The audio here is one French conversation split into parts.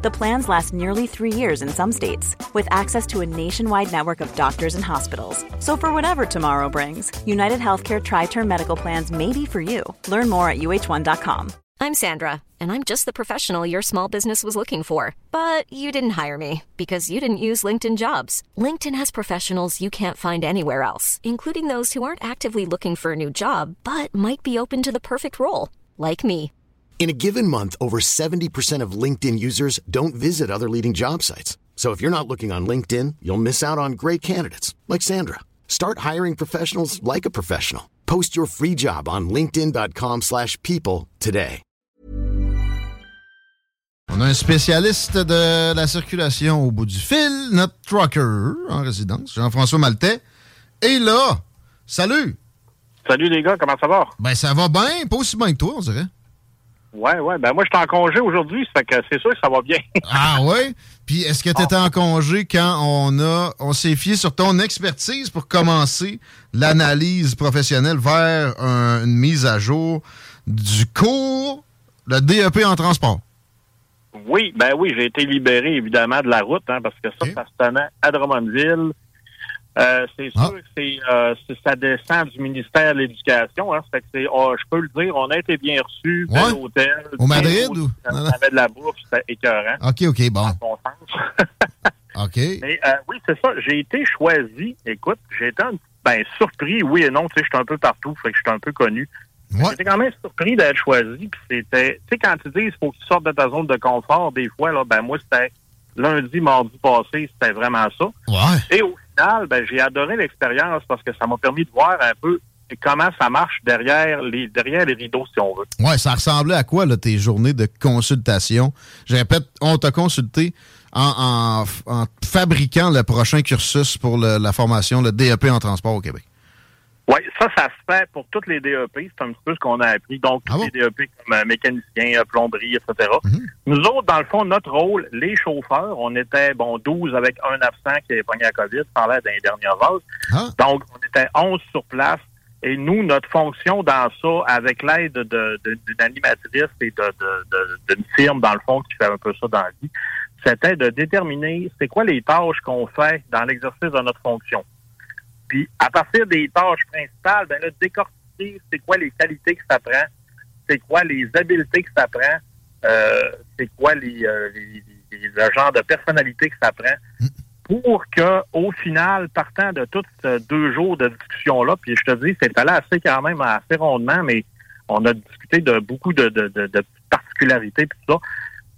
The plans last nearly three years in some states, with access to a nationwide network of doctors and hospitals. So, for whatever tomorrow brings, United Healthcare Tri Term Medical Plans may be for you. Learn more at uh1.com. I'm Sandra, and I'm just the professional your small business was looking for. But you didn't hire me because you didn't use LinkedIn jobs. LinkedIn has professionals you can't find anywhere else, including those who aren't actively looking for a new job but might be open to the perfect role, like me. In a given month, over 70% of LinkedIn users don't visit other leading job sites. So if you're not looking on LinkedIn, you'll miss out on great candidates like Sandra. Start hiring professionals like a professional. Post your free job on linkedin.com/people slash people today. On a un spécialiste de la circulation au bout du fil, notre trucker en résidence, Jean-François Maltais. Et là, salut! Salut les gars, comment ça va? Ben ça va bien, pas aussi bien que toi, on dirait. Ouais, ouais. Ben moi, je suis en congé aujourd'hui, ça fait que c'est sûr que ça va bien. Ah ouais? Puis est-ce que tu étais en congé quand on a on s'est fié sur ton expertise pour commencer l'analyse professionnelle vers un- une mise à jour du cours, le DEP en transport? Oui, ben oui, j'ai été libéré évidemment de la route, hein, parce que ça, ça se tenait à Drummondville. Euh, c'est sûr que euh, ça descend du ministère de l'Éducation. Hein, oh, je peux le dire, on a été bien reçus, Ouais. hôtel. Au bien Madrid ou- On Non, non. avait de la bouffe, c'était écœurant. OK, OK, bon. Bon sens. OK. Mais euh, oui, c'est ça. J'ai été choisi. Écoute, j'ai été un ben, surpris, oui et non. Tu sais, je suis un peu partout, fait que je suis un peu connu. J'étais quand même surpris d'être choisi. Puis c'était, tu sais, quand tu dis il faut que tu sortes de ta zone de confort, des fois, là, ben moi, c'était lundi, mardi passé, c'était vraiment ça. Et au ben, j'ai adoré l'expérience parce que ça m'a permis de voir un peu comment ça marche derrière les, derrière les rideaux, si on veut. Ouais, ça ressemblait à quoi, là, tes journées de consultation? Je répète, on t'a consulté en, en- fabriquant le prochain cursus pour la formation, le DEP en transport au Québec. Oui, ça, ça se fait pour toutes les DEP. C'est un petit peu ce qu'on a appris. Donc, tous les DEP comme euh, mécanicien, euh, plomberie, etc. Nous autres, dans le fond, notre rôle, les chauffeurs, on était, bon, 12 avec un absent qui avait pogné la COVID, ça a l'air d'un dernier vase. Donc, on était 11 sur place. Et nous, notre fonction dans ça, avec l'aide de, de- d'une animatrice et de, de- de- d'une firme, dans le fond, qui fait un peu ça dans la vie, c'était de déterminer c'est quoi les tâches qu'on fait dans l'exercice de notre fonction. Puis, à partir des tâches principales, ben là, décortiquer c'est quoi les qualités que ça prend, c'est quoi les habiletés que ça prend, euh, c'est quoi les, euh, les- les- le genre de personnalité que ça prend, pour que, au final, partant de tous ces deux jours de discussion-là, puis je te dis, c'est allé assez quand même assez rondement, mais on a discuté de beaucoup de, de, de, de particularités puis tout ça.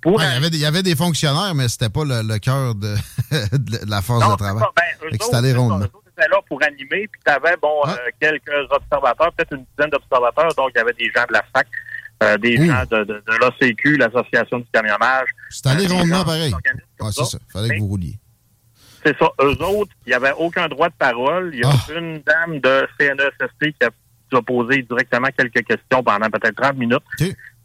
Pour Ouais, il, y avait des, il y avait des fonctionnaires, mais c'était pas le, le cœur de, de la force Non, de travail. ça. Ben, autres, allé rondement. Autres étaient là pour animer, puis tu avais bon, euh, quelques observateurs, peut-être une dizaine d'observateurs. Donc, il y avait des gens de la SAC, euh, des gens de, de, de l'ACQ, l'Association du camionnage. C'est allé euh, rondement pareil. Ouais, c'est ça. Fallait que vous rouliez. C'est ça. Eux autres, il n'y avait aucun droit de parole. Il y a Ah. une dame de CNESST qui a, qui a posé directement quelques questions pendant peut-être 30 minutes.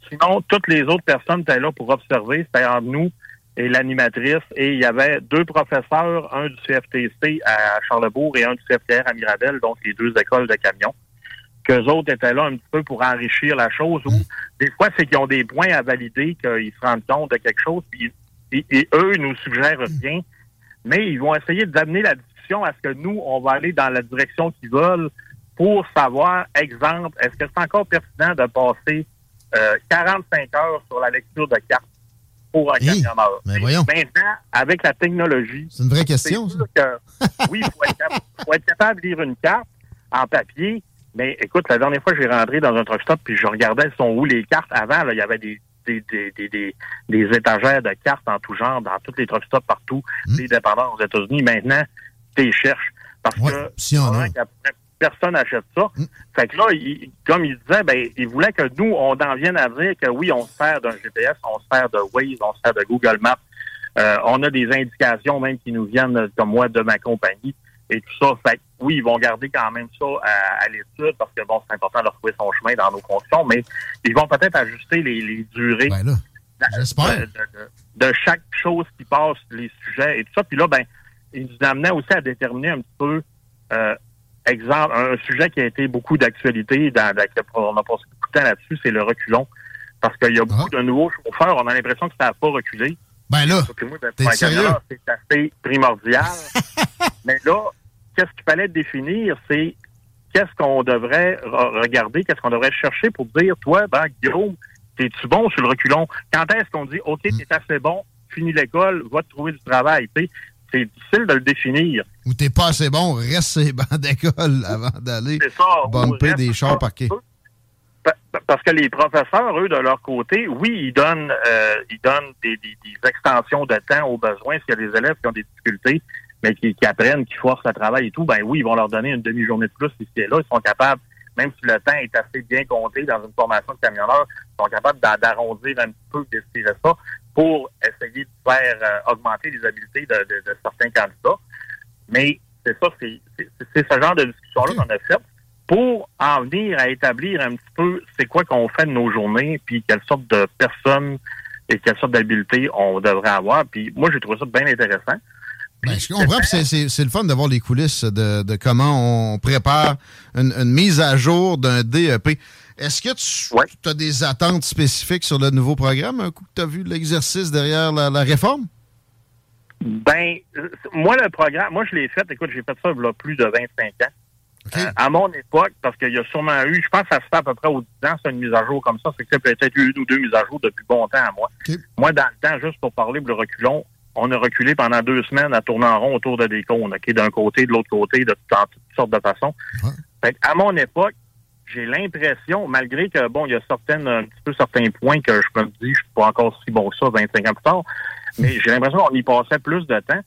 Sinon, toutes les autres personnes étaient là pour observer. C'était entre nous et l'animatrice. Et il y avait deux professeurs, un du CFTC à Charlebourg et un du CFTR à Mirabel, donc les deux écoles de camions. Qu'eux autres étaient là un petit peu pour enrichir la chose. Ou des fois, c'est qu'ils ont des points à valider, qu'ils se rendent compte de quelque chose, puis et, eux nous suggèrent rien. Mais ils vont essayer d'amener la discussion à ce que nous, on va aller dans la direction qu'ils veulent pour savoir, exemple, est-ce que c'est encore pertinent de passer 45 euh, heures sur la lecture de cartes? Pour un camionneur. Mais voyons. Maintenant, avec la technologie. C'est une vraie question, ça. oui, il faut, être capable de lire une carte en papier. Mais écoute, la dernière fois, j'ai rentré dans un truck stop puis je regardais sont où les cartes. Avant, il y avait des, des, des, des, étagères de cartes en tout genre dans tous les truck stops partout, hmm. les dépendants aux États-Unis. Maintenant, tu les cherches. Parce que si on a personne n'achète ça. Mm. Fait que là, comme il disait, ben, il voulait que nous, on en vienne à dire que oui, on se sert d'un GPS, on se sert de Waze, on se sert de Google Maps. Euh, on a des indications même qui nous viennent, comme moi, de ma compagnie et tout ça. Fait que oui, ils vont garder quand même ça à, l'étude parce que bon, c'est important de retrouver son chemin dans nos conditions, mais ils vont peut-être ajuster les, durées ben de, de, chaque chose qui passe, les sujets et tout ça. Puis là, ben, ils nous amenaient aussi à déterminer un petit peu euh, exemple, un sujet qui a été beaucoup d'actualité, dans, on a passé beaucoup de temps là-dessus, c'est le reculon. Parce qu'il y a beaucoup ah. de nouveaux chauffeurs, on a l'impression que ça n'a pas reculé. Ben là? C'est assez primordial. Mais là, qu'est-ce qu'il fallait définir, c'est qu'est-ce qu'on devrait regarder, qu'est-ce qu'on devrait chercher pour dire, toi, ben, Guillaume, t'es-tu bon sur le reculon? Quand est-ce qu'on dit, OK, hmm. t'es assez bon, finis l'école, va te trouver du travail, tu sais? C'est difficile de le définir. Ou t'es pas assez bon, reste ces bancs d'école avant d'aller bumper des chars parqués. Parce que les professeurs, eux, de leur côté, oui, ils donnent, euh, ils donnent des, extensions de temps aux besoins s'il y a des élèves qui ont des difficultés, mais qui, apprennent, qui forcent le travail et tout. Ben oui, ils vont leur donner une demi-journée de plus ici et là. Ils sont capables, même si le temps est assez bien compté dans une formation de camionneur, ils sont capables d'arrondir un petit peu, d'estirer ça pour essayer de faire euh, augmenter les habiletés de, certains candidats. Mais c'est ça, c'est ce genre de discussion-là qu'on a fait pour en venir à établir un petit peu c'est quoi qu'on fait de nos journées, puis quelle sorte de personnes et quelle sorte d'habiletés on devrait avoir. Puis moi, j'ai trouvé ça bien intéressant. Ben, je comprends, c'est le fun de voir les coulisses de, comment on prépare une, une mise à jour d'un DEP. Est-ce que tu as des attentes spécifiques sur le nouveau programme, un coup que tu as vu l'exercice derrière la, réforme? Ben, moi, le programme, moi, je l'ai fait, écoute, j'ai fait ça il y a plus de 25 ans. Euh, à mon époque, parce qu'il y a sûrement eu, je pense que ça se fait à peu près aux 10 ans, c'est une mise à jour comme ça, c'est que peut-être une ou deux mises à jour depuis bon temps à moi. Moi, dans le temps, juste pour parler de reculons, on a reculé pendant deux semaines à tourner en rond autour de des cônes, d'un côté, de l'autre côté, de toutes sortes de façons. à mon époque, j'ai l'impression, malgré que, bon, il y a certaines, un petit peu certains points que je me dis, je suis pas encore si bon que ça 25 ans plus tard, mais j'ai l'impression qu'on y passait plus de temps.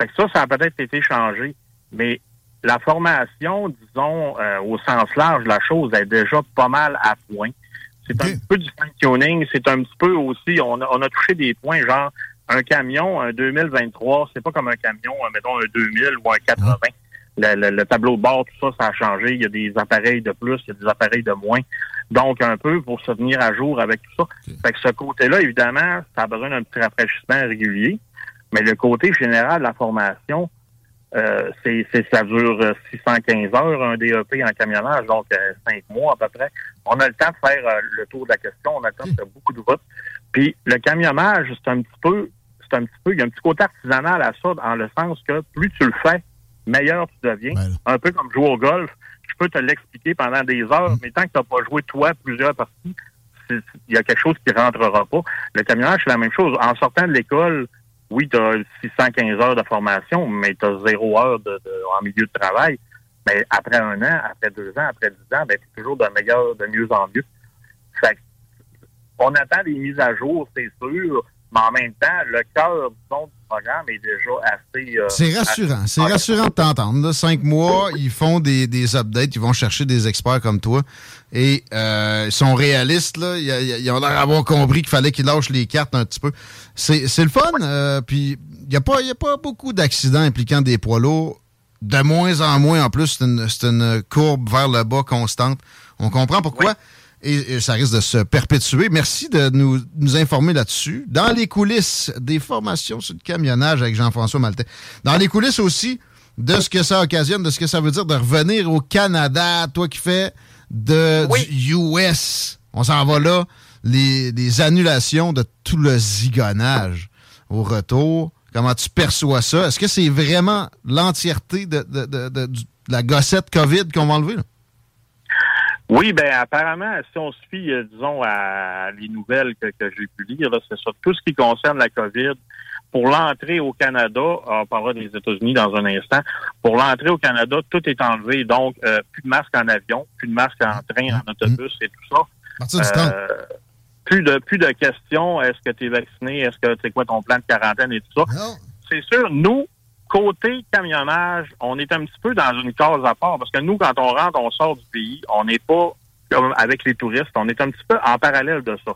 Fait que ça, ça a peut-être été changé. Mais la formation, disons, euh, au sens large, la chose est déjà pas mal à point. C'est un petit peu du fine-tuning, c'est un petit peu aussi, on a, on a touché des points, genre, un camion, un 2023, c'est pas comme un camion, mettons un 2000 ou un 80 le, tableau de bord, tout ça, ça a changé. Il y a des appareils de plus, il y a des appareils de moins. Donc, un peu pour se tenir à jour avec tout ça. Fait que ce côté-là, évidemment, ça a besoin d'un petit rafraîchissement régulier. Mais le côté général de la formation, euh, c'est, ça dure 615 heures, un DEP en camionnage, donc euh, cinq mois à peu près. On a le temps c'est un petit peu, il y a un petit côté artisanal à ça, dans le sens que plus tu le fais, meilleur tu deviens. Un peu comme jouer au golf. Je peux te l'expliquer pendant des heures, mm. mais tant que tu n'as pas joué toi plusieurs parties, il y a quelque chose qui rentrera pas. Le camionnage, c'est la même chose. En sortant de l'école, oui, tu as 615 heures de formation, mais tu as zéro heure de, en milieu de travail. Mais après un an, après deux ans, après dix ans, ben, c'est toujours de meilleur, de mieux en mieux. Fait on attend des mises à jour, c'est sûr, mais en même temps, le cœur du programme est déjà assez. Euh, c'est rassurant. C'est rassurant de t'entendre. Cinq mois, ils font des, des, updates, ils vont chercher des experts comme toi. Et euh, ils sont réalistes. Là. Ils, ont l'air d'avoir compris qu'il fallait qu'ils lâchent les cartes un petit peu. C'est le fun. Euh, puis il n'y a, pas, a pas beaucoup d'accidents impliquant des poids lourds. De moins en moins, en plus, c'est une, une, courbe vers le bas constante. On comprend pourquoi. Et, ça risque de se perpétuer. Merci de nous, nous informer là-dessus. Dans les coulisses des formations sur le camionnage avec Jean-François Maltais. Dans les coulisses aussi de ce que ça occasionne, de ce que ça veut dire de revenir au Canada, toi qui fais de, du US. On s'en va là. Les, annulations de tout le zigonnage au retour. Comment tu perçois ça? Est-ce que c'est vraiment l'entièreté de, de, la gossette COVID qu'on va enlever? Là? Oui, ben apparemment, si on se fie, euh, disons, à les nouvelles que, j'ai pu lire, c'est ça. Tout ce qui concerne la COVID, pour l'entrée au Canada, on parlera des États-Unis dans un instant, pour l'entrée au Canada, tout est enlevé. Donc, euh, plus de masques en avion, plus de masques en train, en autobus et tout ça. Euh, plus de plus de questions. Est-ce que tu es vacciné? Est-ce que c'est quoi ton plan de quarantaine et tout ça? C'est sûr, nous, côté camionnage, on est un petit peu dans une case à part parce que nous, quand on rentre, on sort du pays, on n'est pas comme avec les touristes, on est un petit peu en parallèle de ça.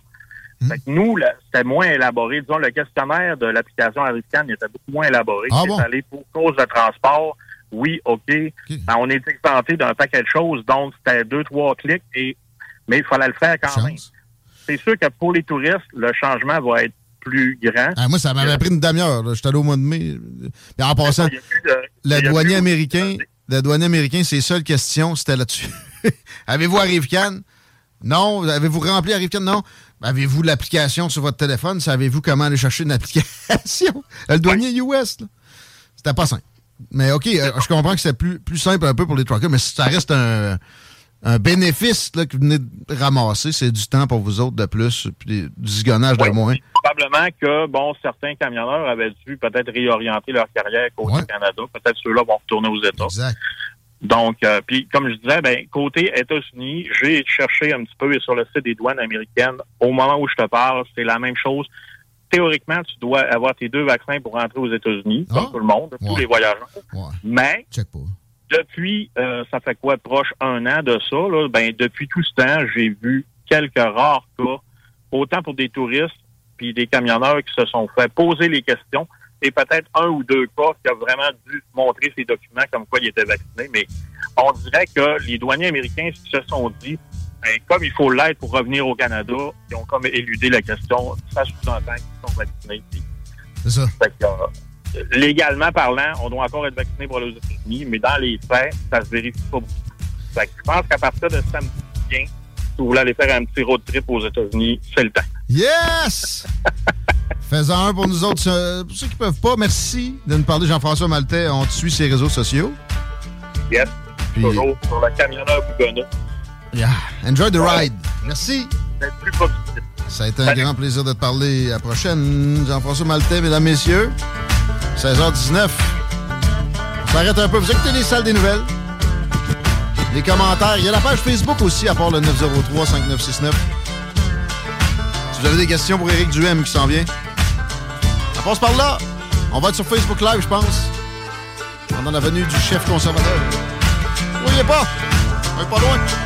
Hmm. Fait que nous, c'était moins élaboré. Disons, le questionnaire de l'application américaine était beaucoup moins élaboré. Ah c'est allé pour cause de transport. Oui, OK. Ben, on est exempté d'un paquet de choses, donc c'était deux, trois clics, et mais il fallait le faire quand même. C'est sûr que pour les touristes, le changement va être plus grand. Ah, moi, ça m'avait pris une demi-heure. J'étais allé au mois de mai. Et en passant, le douanier américain, le douanier américain, ses seules questions, c'était là-dessus. Avez-vous Arrivcan? Non. Avez-vous rempli Arrivcan? Non. Avez-vous l'application sur votre téléphone? Savez-vous comment aller chercher une application? Le douanier US, C'était pas simple. Mais OK, euh, je comprends que c'est plus, plus simple un peu pour les truckers, mais ça reste un, un bénéfice là, que vous venez de ramasser, c'est du temps pour vous autres de plus, puis du zigonnage de moins. Probablement que, bon, certains camionneurs avaient dû peut-être réorienter leur carrière côté Canada. Peut-être ceux-là vont retourner aux États. Exact. Donc, euh, puis comme je disais, ben, côté États-Unis, j'ai cherché un petit peu et sur le site des douanes américaines, au moment où je te parle, c'est la même chose. Théoriquement, tu dois avoir tes deux vaccins pour rentrer aux États-Unis, comme ah. tout le monde, tous les voyageurs. Mais depuis, euh, ça fait quoi, proche un an de ça, là, ben, depuis tout ce temps, j'ai vu quelques rares cas, autant pour des touristes puis des camionneurs qui se sont fait poser les questions, et peut-être un ou deux cas qui a vraiment dû montrer ses documents comme quoi il était vacciné, mais on dirait que les douaniers américains se sont dit, ben, comme il faut l'aide pour revenir au Canada, ils ont comme éludé la question, ça sous-entend qu'ils sont vaccinés. C'est ça. Euh, légalement parlant, on doit encore être vacciné pour aller aux États-Unis, mais dans les faits, ça se vérifie pas beaucoup. Fait je pense qu'à partir de samedi bien, si vous voulez aller faire un petit road trip aux États-Unis, c'est le temps. Yes! Fais-en un pour nous autres. Pour ceux qui peuvent pas, merci de nous parler, Jean-François Maltais. On te suit ses réseaux sociaux. Yes. Toujours sur la camionneur Bougonna. Yeah. Enjoy the ride. Merci. Plus. Ça a été un grand plaisir de te parler. À la prochaine, Jean-François Maltais, mesdames, messieurs. 16h19. On s'arrête un peu. Vous écoutez les salles des nouvelles. Les commentaires. Il y a la page Facebook aussi, à part le 903-5969. Si vous avez des questions pour Éric Duhem qui s'en vient, ça passe par là. On va être sur Facebook Live, je pense. Pendant la venue du chef conservateur. Ne voyez pas. On est pas loin.